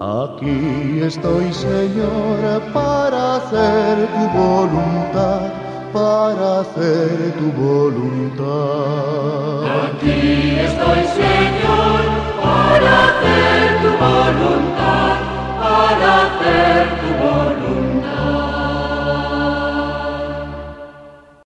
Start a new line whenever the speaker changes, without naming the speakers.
Aquí estoy, Señor, para hacer tu voluntad, para hacer tu voluntad.